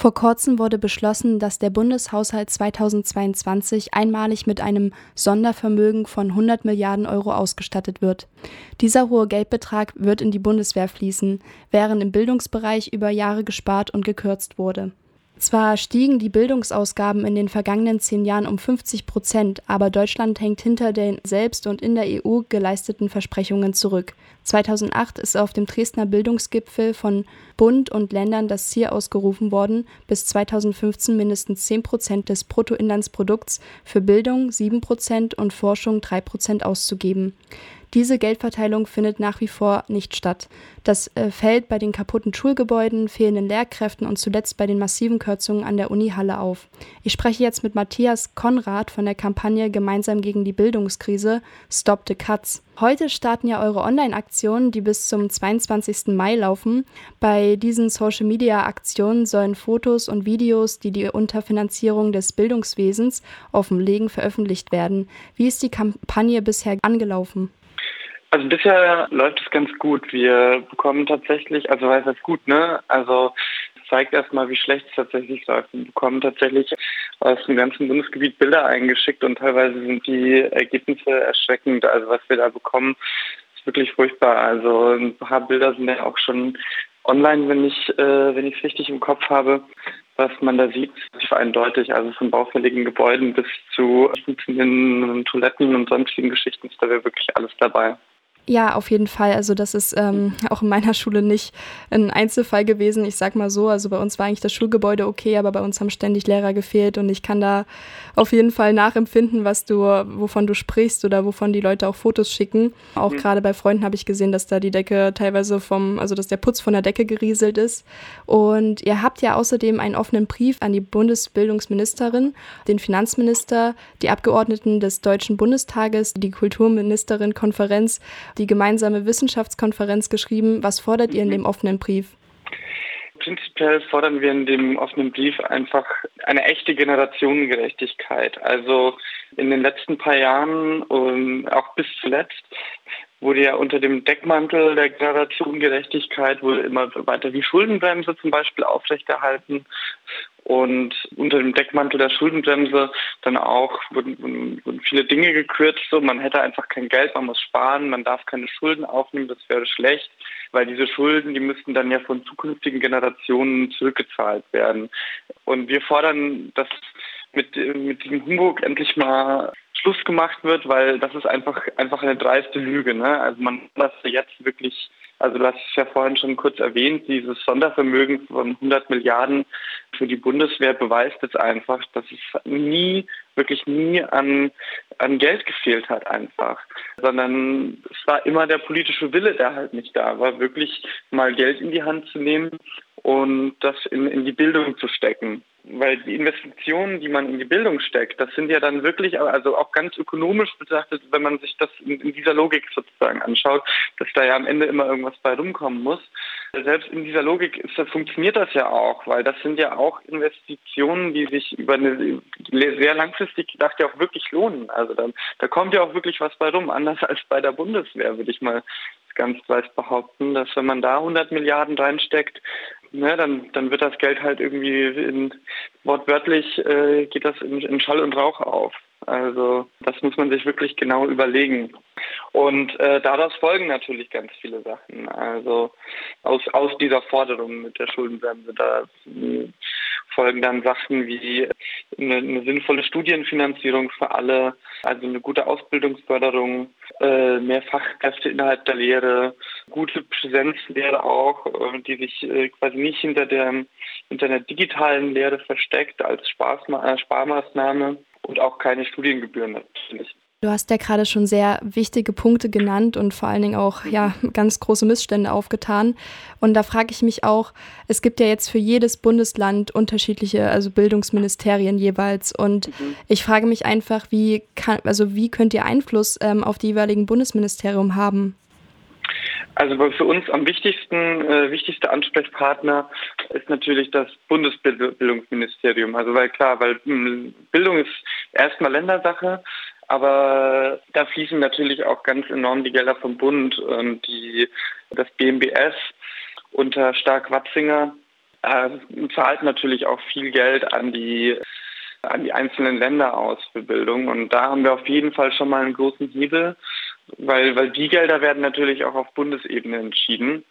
Vor kurzem wurde beschlossen, dass der Bundeshaushalt 2022 einmalig mit einem Sondervermögen von 100 Milliarden Euro ausgestattet wird. Dieser hohe Geldbetrag wird in die Bundeswehr fließen, während im Bildungsbereich über Jahre gespart und gekürzt wurde. Zwar stiegen die Bildungsausgaben in den vergangenen zehn Jahren um 50 Prozent, aber Deutschland hängt hinter den selbst und in der EU geleisteten Versprechungen zurück. 2008 ist auf dem Dresdner Bildungsgipfel von Bund und Ländern das Ziel ausgerufen worden, bis 2015 mindestens 10 Prozent des Bruttoinlandsprodukts für Bildung, 7 Prozent und Forschung 3 Prozent auszugeben. Diese Geldverteilung findet nach wie vor nicht statt. Das äh, fällt bei den kaputten Schulgebäuden, fehlenden Lehrkräften und zuletzt bei den massiven Kürzungen an der Unihalle auf. Ich spreche jetzt mit Matthias Konrad von der Kampagne Gemeinsam gegen die Bildungskrise Stop the Cuts. Heute starten ja eure Online-Aktionen, die bis zum 22. Mai laufen. Bei diesen Social-Media-Aktionen sollen Fotos und Videos, die die Unterfinanzierung des Bildungswesens offenlegen, veröffentlicht werden. Wie ist die Kampagne bisher angelaufen? Also bisher läuft es ganz gut. Wir bekommen tatsächlich, also weiß das gut, ne? Also zeigt erstmal, wie schlecht es tatsächlich läuft. Wir bekommen tatsächlich aus dem ganzen Bundesgebiet Bilder eingeschickt und teilweise sind die Ergebnisse erschreckend. Also was wir da bekommen, ist wirklich furchtbar. Also ein paar Bilder sind ja auch schon online, wenn ich äh, wenn ich es richtig im Kopf habe. Was man da sieht, ist eindeutig. Also von baufälligen Gebäuden bis zu funktionierenden Toiletten und sonstigen Geschichten ist da wirklich alles dabei. Ja, auf jeden Fall. Also das ist ähm, auch in meiner Schule nicht ein Einzelfall gewesen. Ich sag mal so, also bei uns war eigentlich das Schulgebäude okay, aber bei uns haben ständig Lehrer gefehlt und ich kann da auf jeden Fall nachempfinden, was du, wovon du sprichst oder wovon die Leute auch Fotos schicken. Auch mhm. gerade bei Freunden habe ich gesehen, dass da die Decke teilweise vom, also dass der Putz von der Decke gerieselt ist. Und ihr habt ja außerdem einen offenen Brief an die Bundesbildungsministerin, den Finanzminister, die Abgeordneten des Deutschen Bundestages, die Kulturministerin Konferenz, die gemeinsame Wissenschaftskonferenz geschrieben. Was fordert ihr in dem offenen Brief? Prinzipiell fordern wir in dem offenen Brief einfach eine echte Generationengerechtigkeit. Also in den letzten paar Jahren und auch bis zuletzt wurde ja unter dem Deckmantel der Generationengerechtigkeit wurde immer weiter die Schuldenbremse zum Beispiel aufrechterhalten und unter dem Deckmantel der Schuldenbremse dann auch wurden, wurden, viele Dinge gekürzt. So, man hätte einfach kein Geld, man muss sparen, man darf keine Schulden aufnehmen, das wäre schlecht, weil diese Schulden, die müssten dann ja von zukünftigen Generationen zurückgezahlt werden. Und wir fordern, dass mit, mit diesem Humbug endlich mal Schluss gemacht wird, weil das ist einfach einfach eine dreiste Lüge. Ne? Also man das jetzt wirklich, also hast es ja vorhin schon kurz erwähnt, dieses Sondervermögen von 100 Milliarden für die Bundeswehr beweist jetzt einfach, dass es nie, wirklich nie an, an Geld gefehlt hat einfach, sondern es war immer der politische Wille, der halt nicht da war, wirklich mal Geld in die Hand zu nehmen und das in, in die Bildung zu stecken weil die Investitionen, die man in die Bildung steckt, das sind ja dann wirklich, also auch ganz ökonomisch betrachtet, wenn man sich das in, in, dieser Logik sozusagen anschaut, dass da ja am Ende immer irgendwas bei rumkommen muss. Selbst in dieser Logik ist, funktioniert das ja auch, weil das sind ja auch Investitionen, die sich über eine sehr langfristig gedacht ja auch wirklich lohnen. Also dann, da kommt ja auch wirklich was bei rum, anders als bei der Bundeswehr, würde ich mal ganz dreist behaupten, dass wenn man da 100 Milliarden reinsteckt, ne, dann, dann wird das Geld halt irgendwie in, wortwörtlich äh, geht das in, in Schall und Rauch auf. Also das muss man sich wirklich genau überlegen. Und äh, daraus folgen natürlich ganz viele Sachen. Also aus, aus dieser Forderung mit der Schuldenbremse, da äh, folgen dann Sachen wie eine, eine, sinnvolle Studienfinanzierung für alle, also eine gute Ausbildungsförderung, äh, mehr Fachkräfte innerhalb der Lehre, gute Präsenzlehre auch, äh, die sich äh, quasi nicht hinter der, hinter der digitalen Lehre versteckt als Spaßma äh, Sparmaßnahme und auch keine Studiengebühren natürlich. Du hast ja gerade schon sehr wichtige Punkte genannt und vor allen Dingen auch ja ganz große Missstände aufgetan. Und da frage ich mich auch, es gibt ja jetzt für jedes Bundesland unterschiedliche, also Bildungsministerien jeweils. Und mhm. ich frage mich einfach, wie kann, also wie könnt ihr Einfluss ähm, auf die jeweiligen Bundesministerium haben? Also für uns am wichtigsten, äh, wichtigste Ansprechpartner ist natürlich das Bundesbildungsministerium. Also weil klar, weil hm, Bildung ist erstmal Ländersache, aber da fließen natürlich auch ganz enorm die Gelder vom Bund. Die, das BMBS unter Stark-Watzinger äh, zahlt natürlich auch viel Geld an die an die einzelnen Länder aus für Bildung. Und da haben wir auf jeden Fall schon mal einen großen Hebel, weil, weil die Gelder werden natürlich auch auf Bundesebene entschieden.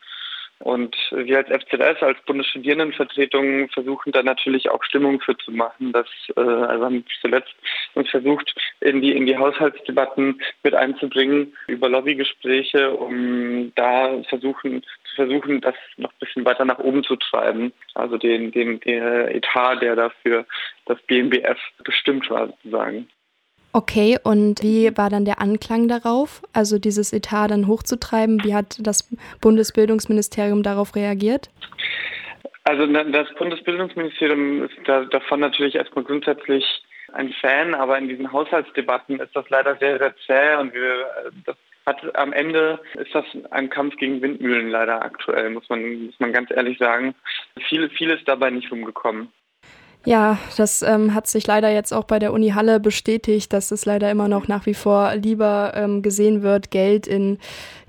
Und wir als FZS, als Bundesstudierendenvertretung, versuchen da natürlich auch Stimmung für zu machen. Dass, äh, also haben zuletzt uns versucht, in die, in die Haushaltsdebatten mit einzubringen über Lobbygespräche, um da versuchen, zu versuchen, das noch ein bisschen weiter nach oben zu treiben. Also den, den, den Etat, der dafür das BMBF bestimmt war, sozusagen. Okay, und wie war dann der Anklang darauf, also dieses Etat dann hochzutreiben? Wie hat das Bundesbildungsministerium darauf reagiert? Also das Bundesbildungsministerium ist da, davon natürlich erstmal grundsätzlich ein Fan, aber in diesen Haushaltsdebatten ist das leider sehr, sehr zäh und wir, das hat am Ende ist das ein Kampf gegen Windmühlen leider aktuell, muss man, muss man ganz ehrlich sagen. Viel, viel ist dabei nicht rumgekommen. Ja, das ähm, hat sich leider jetzt auch bei der Uni Halle bestätigt, dass es leider immer noch nach wie vor lieber ähm, gesehen wird, Geld in,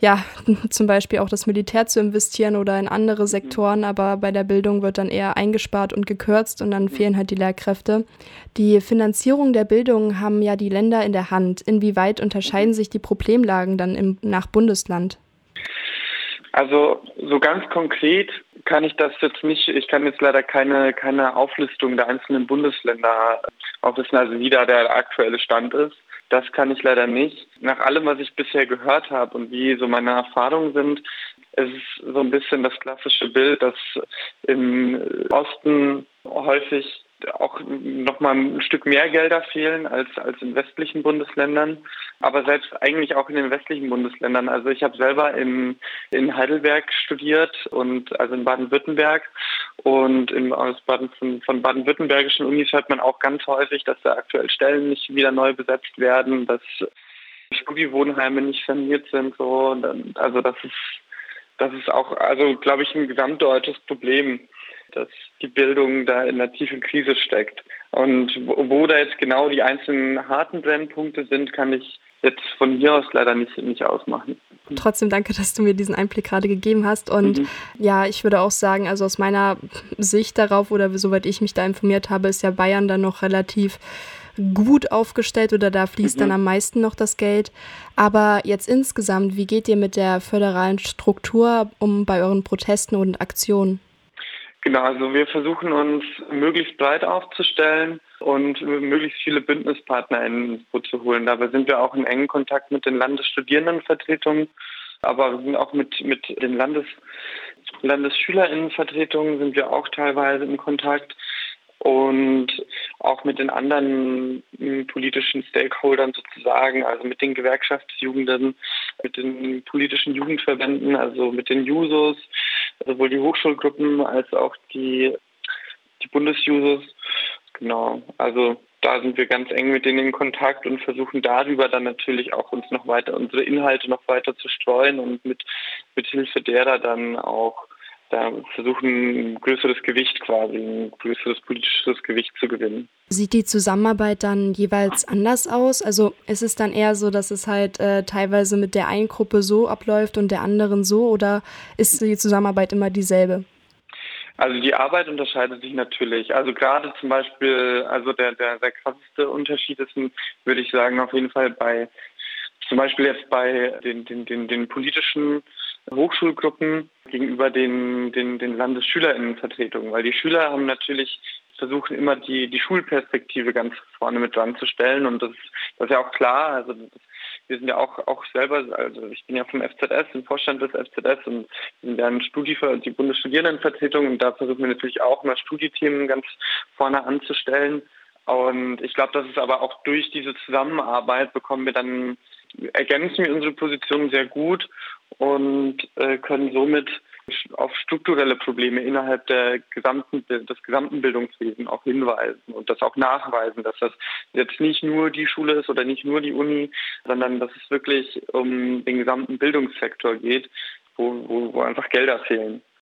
ja, zum Beispiel auch das Militär zu investieren oder in andere Sektoren, aber bei der Bildung wird dann eher eingespart und gekürzt und dann fehlen halt die Lehrkräfte. Die Finanzierung der Bildung haben ja die Länder in der Hand. Inwieweit unterscheiden sich die Problemlagen dann im, nach Bundesland? Also so ganz konkret kann ich das jetzt nicht, ich kann jetzt leider keine, keine Auflistung der einzelnen Bundesländer auflisten, also wie da der aktuelle Stand ist. Das kann ich leider nicht. Nach allem, was ich bisher gehört habe und wie so meine Erfahrungen sind, ist es so ein bisschen das klassische Bild, dass im Osten häufig auch nochmal ein Stück mehr Gelder fehlen als, als in westlichen Bundesländern, aber selbst eigentlich auch in den westlichen Bundesländern. Also ich habe selber in, in Heidelberg studiert und also in Baden-Württemberg und im, aus Baden, von, von baden-württembergischen Unis hört man auch ganz häufig, dass da aktuell Stellen nicht wieder neu besetzt werden, dass Studiewohnheime nicht saniert sind. So. Also das ist das ist auch, also glaube ich, ein gesamtdeutsches Problem dass die Bildung da in einer tiefen Krise steckt. Und wo, da jetzt genau die einzelnen harten Brennpunkte sind, kann ich jetzt von hier aus leider nicht, nicht ausmachen. Trotzdem danke, dass du mir diesen Einblick gerade gegeben hast. Und mhm. ja, ich würde auch sagen, also aus meiner Sicht darauf oder soweit ich mich da informiert habe, ist ja Bayern dann noch relativ gut aufgestellt oder da fließt mhm. dann am meisten noch das Geld. Aber jetzt insgesamt, wie geht ihr mit der föderalen Struktur um bei euren Protesten und Aktionen? Genau, also wir versuchen uns möglichst breit aufzustellen und möglichst viele Bündnispartner ins Boot zu holen. Dabei sind wir auch in engen Kontakt mit den Landesstudierendenvertretungen, aber wir sind auch mit, mit den Landes, Landesschülerinnenvertretungen sind wir auch teilweise in Kontakt und auch mit den anderen politischen Stakeholdern sozusagen, also mit den Gewerkschaftsjugenden, mit den politischen Jugendverbänden, also mit den Jusos, sowohl die Hochschulgruppen als auch die, die Bundesjusos. Genau, also da sind wir ganz eng mit denen in Kontakt und versuchen darüber dann natürlich auch uns noch weiter, unsere Inhalte noch weiter zu streuen und mit, mit Hilfe derer dann auch da versuchen, ein größeres Gewicht quasi, ein größeres politisches Gewicht zu gewinnen. Sieht die Zusammenarbeit dann jeweils anders aus? Also ist es dann eher so, dass es halt äh, teilweise mit der einen Gruppe so abläuft und der anderen so oder ist die Zusammenarbeit immer dieselbe? Also die Arbeit unterscheidet sich natürlich. Also gerade zum Beispiel, also der, der, der krasseste Unterschied ist, würde ich sagen, auf jeden Fall bei zum Beispiel jetzt bei den, den, den, den politischen Hochschulgruppen gegenüber den, den, den Landesschülerinnenvertretungen, weil die Schüler haben natürlich versuchen immer die, die Schulperspektive ganz vorne mit dran zu stellen. Und das, das ist ja auch klar, also das, wir sind ja auch, auch selber, also ich bin ja vom FZS, im Vorstand des FZS und sind ja ein die Bundesstudierendenvertretung. Und da versuchen wir natürlich auch mal Studiethemen ganz vorne anzustellen. Und ich glaube, das ist aber auch durch diese Zusammenarbeit bekommen wir dann, ergänzen wir unsere Position sehr gut und äh, können somit auf strukturelle Probleme innerhalb der gesamten, des gesamten Bildungswesens auch hinweisen und das auch nachweisen, dass das jetzt nicht nur die Schule ist oder nicht nur die Uni, sondern dass es wirklich um den gesamten Bildungssektor geht, wo, wo, wo einfach Gelder fehlen.